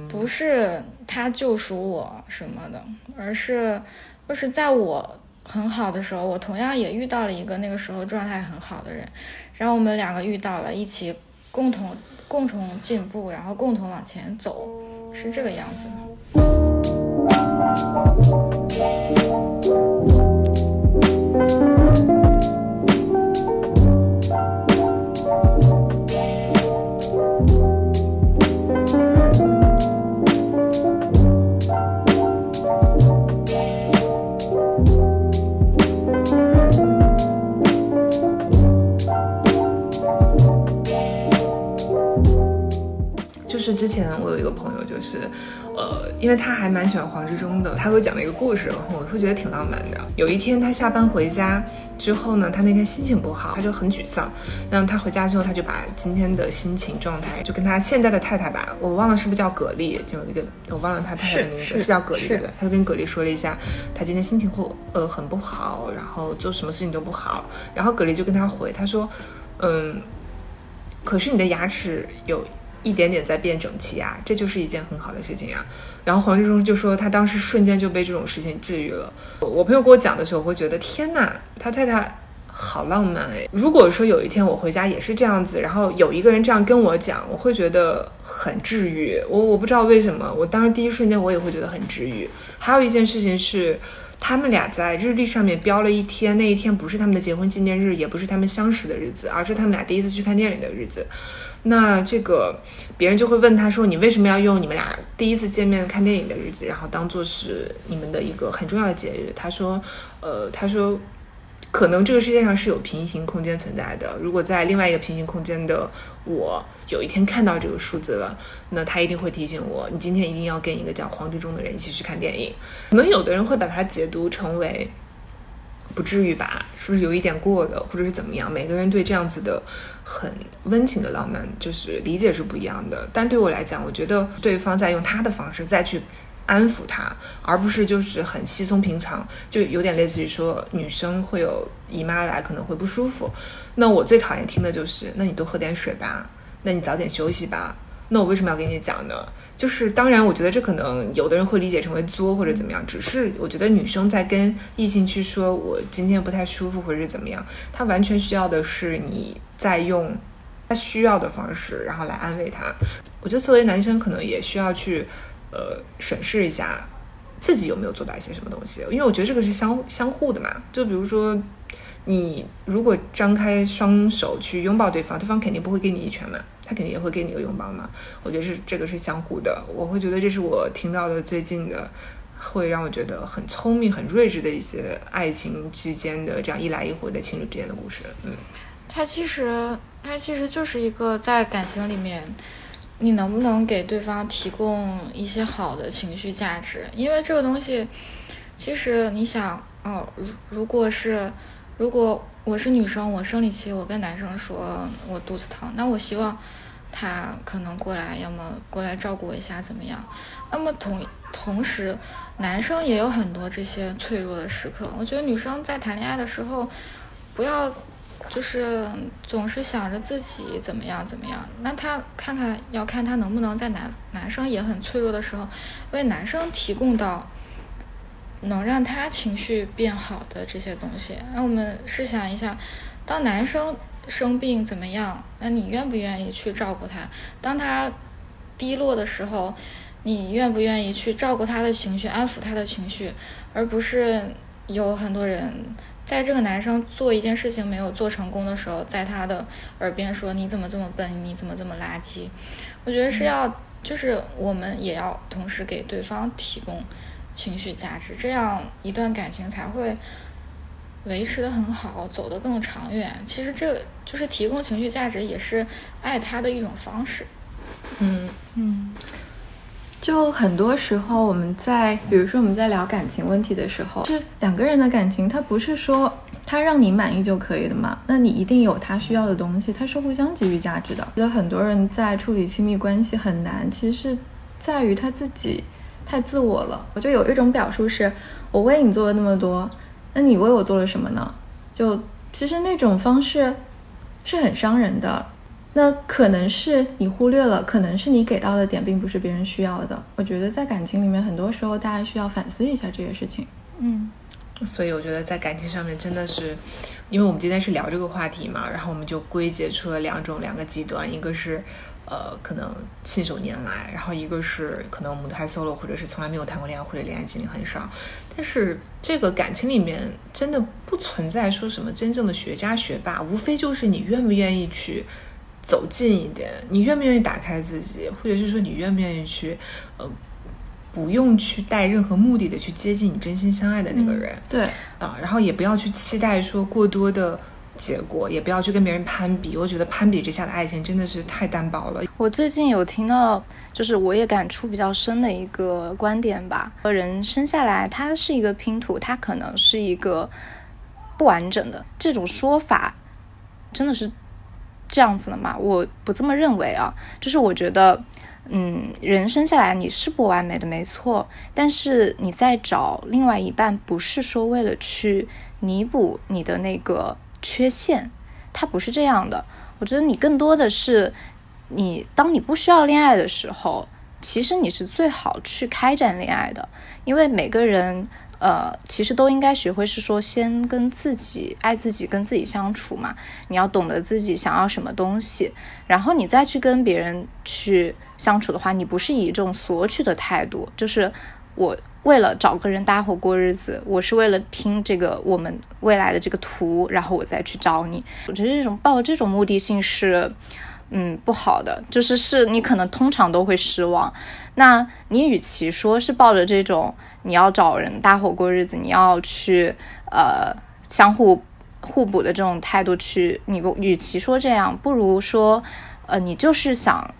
不是他救赎我什么的，而是就是在我很好的时候，我同样也遇到了一个那个时候状态很好的人，然后我们两个遇到了，一起共同共同进步，然后共同往前走，是这个样子。就是之前我有一个朋友，就是，呃，因为他还蛮喜欢黄志忠的，他给我讲了一个故事，然后我会觉得挺浪漫的。有一天他下班回家之后呢，他那天心情不好，他就很沮丧。那他回家之后，他就把今天的心情状态就跟他现在的太太吧，我忘了是不是叫葛丽，就有一个我忘了他太太的名字，是是叫葛丽对不对？他就跟葛丽说了一下，他今天心情会呃很不好，然后做什么事情都不好。然后葛丽就跟他回，他说，嗯，可是你的牙齿有一点点在变整齐呀，这就是一件很好的事情呀。然后黄志忠就说他当时瞬间就被这种事情治愈了。我朋友跟我讲的时候，我会觉得天哪，他太太好浪漫哎。如果说有一天我回家也是这样子，然后有一个人这样跟我讲，我会觉得很治愈。我我不知道为什么，我当时第一瞬间我也会觉得很治愈。还有一件事情是。他们俩在日历上面标了一天，那一天不是他们的结婚纪念日，也不是他们相识的日子，而是他们俩第一次去看电影的日子。那这个别人就会问他说：“你为什么要用你们俩第一次见面看电影的日子，然后当做是你们的一个很重要的节日？”他说：“呃，他说可能这个世界上是有平行空间存在的。如果在另外一个平行空间的我有一天看到这个数字了，那他一定会提醒我，你今天一定要跟一个叫黄志忠的人一起去看电影。可能有的人会把它解读成为。”不至于吧？是不是有一点过了，或者是怎么样？每个人对这样子的很温情的浪漫，就是理解是不一样的。但对我来讲，我觉得对方在用他的方式再去安抚他，而不是就是很稀松平常，就有点类似于说女生会有姨妈来可能会不舒服。那我最讨厌听的就是，那你多喝点水吧，那你早点休息吧。那我为什么要跟你讲呢？就是当然，我觉得这可能有的人会理解成为作或者怎么样，只是我觉得女生在跟异性去说我今天不太舒服或者是怎么样，她完全需要的是你在用她需要的方式，然后来安慰她。我觉得作为男生可能也需要去呃审视一下自己有没有做到一些什么东西，因为我觉得这个是相相互的嘛。就比如说。你如果张开双手去拥抱对方，对方肯定不会给你一拳嘛，他肯定也会给你一个拥抱嘛。我觉得是这个是相互的，我会觉得这是我听到的最近的，会让我觉得很聪明、很睿智的一些爱情之间的这样一来一回的情侣之间的故事。嗯，它其实它其实就是一个在感情里面，你能不能给对方提供一些好的情绪价值？因为这个东西，其实你想哦，如如果是如果我是女生，我生理期，我跟男生说我肚子疼，那我希望他可能过来，要么过来照顾我一下，怎么样？那么同同时，男生也有很多这些脆弱的时刻。我觉得女生在谈恋爱的时候，不要就是总是想着自己怎么样怎么样。那他看看要看他能不能在男男生也很脆弱的时候，为男生提供到。能让他情绪变好的这些东西，那我们试想一下，当男生生病怎么样？那你愿不愿意去照顾他？当他低落的时候，你愿不愿意去照顾他的情绪，安抚他的情绪，而不是有很多人在这个男生做一件事情没有做成功的时候，在他的耳边说你怎么这么笨，你怎么这么垃圾？我觉得是要，就是我们也要同时给对方提供。情绪价值，这样一段感情才会维持的很好，走得更长远。其实这就是提供情绪价值，也是爱他的一种方式。嗯嗯，就很多时候我们在，比如说我们在聊感情问题的时候，是两个人的感情，它不是说他让你满意就可以的嘛？那你一定有他需要的东西，他是互相给予价值的。觉得很多人在处理亲密关系很难，其实是在于他自己。太自我了，我就有一种表述是，我为你做了那么多，那你为我做了什么呢？就其实那种方式是很伤人的。那可能是你忽略了，可能是你给到的点并不是别人需要的。我觉得在感情里面，很多时候大家需要反思一下这些事情。嗯，所以我觉得在感情上面真的是，因为我们今天是聊这个话题嘛，然后我们就归结出了两种两个极端，一个是呃可能信手拈来，然后一个是可能母胎 solo 或者是从来没有谈过恋爱或者恋爱经历很少。但是这个感情里面真的不存在说什么真正的学渣学霸，无非就是你愿不愿意去。走近一点，你愿不愿意打开自己，或者是说你愿不愿意去，呃，不用去带任何目的的去接近你真心相爱的那个人，对啊，然后也不要去期待说过多的结果，也不要去跟别人攀比。我觉得攀比之下的爱情真的是太单薄了。我最近有听到，就是我也感触比较深的一个观点吧。人生下来，它是一个拼图，它可能是一个不完整的。这种说法真的是这样子的吗？我不这么认为啊。就是我觉得，嗯，人生下来你是不完美的，没错。但是你在找另外一半，不是说为了去弥补你的那个缺陷，它不是这样的。我觉得你更多的是，你当你不需要恋爱的时候，其实你是最好去开展恋爱的，因为每个人，呃，其实都应该学会是说先跟自己爱自己，跟自己相处嘛。你要懂得自己想要什么东西，然后你再去跟别人去相处的话，你不是以一种索取的态度，就是我为了找个人搭伙过日子，我是为了拼这个我们未来的这个图，然后我再去找你。我觉得这种抱这种目的性是，嗯，不好的，就是是你可能通常都会失望。那你与其说是抱着这种你要找人搭伙过日子，你要去呃相互互补的这种态度去，你不与其说这样，不如说呃你就是想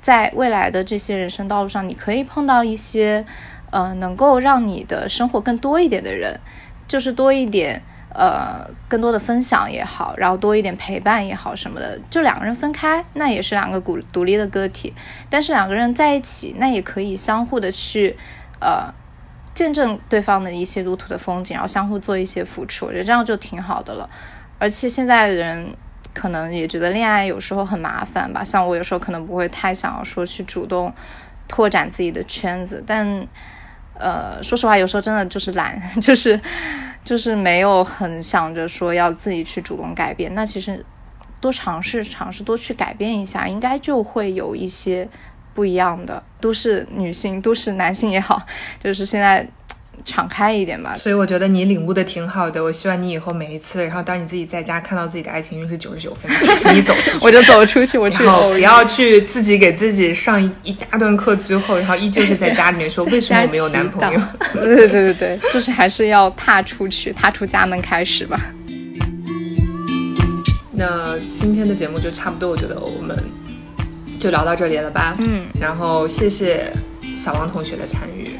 在未来的这些人生道路上，你可以碰到一些呃能够让你的生活更多一点的人，就是多一点。呃，更多的分享也好，然后多一点陪伴也好，什么的，就两个人分开，那也是两个独独立的个体。但是两个人在一起，那也可以相互的去，呃，见证对方的一些路途的风景，然后相互做一些付出，我觉得这样就挺好的了。而且现在的人可能也觉得恋爱有时候很麻烦吧，像我有时候可能不会太想要说去主动拓展自己的圈子，但呃，说实话，有时候真的就是懒，就是就是没有很想着说要自己去主动改变。那其实多尝试尝试，多去改变一下，应该就会有一些不一样的。都市女性，都市男性也好，就是现在敞开一点吧。所以我觉得你领悟的挺好的。我希望你以后每一次，然后当你自己在家看到自己的爱情运是九十九分，请 你走出去，我就走出去，我去然后不要去自己给自己上一一大段课之后，然后依旧是在家里面说 为什么我没有男朋友。对对对对对，就是还是要踏出去，踏出家门开始吧。那今天的节目就差不多，我觉得我们就聊到这里了吧。嗯，然后谢谢小王同学的参与，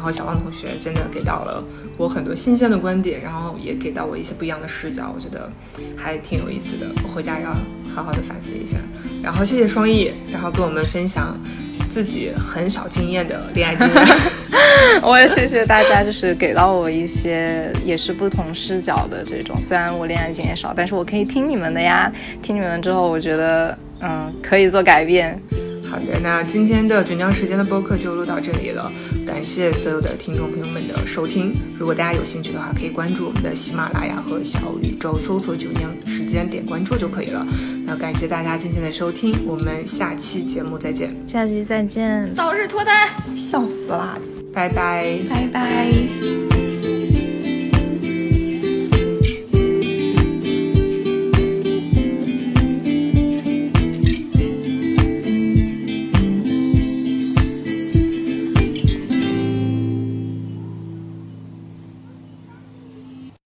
然后小王同学真的给到了我很多新鲜的观点，然后也给到我一些不一样的视角，我觉得还挺有意思的。我回家要好好的反思一下。然后谢谢双翼，然后跟我们分享自己很少经验的恋爱经验。我也谢谢大家，就是给到我一些也是不同视角的这种。虽然我恋爱经验少，但是我可以听你们的呀。听你们的之后，我觉得嗯可以做改变。好的，那今天的卷江时间的播客就录到这里了，感谢所有的听众朋友们的收听。如果大家有兴趣的话，可以关注我们的喜马拉雅和小宇宙，搜索“九江时间”点关注就可以了。那感谢大家今天的收听，我们下期节目再见，下期再见，早日脱单。笑死啦！拜拜。拜拜。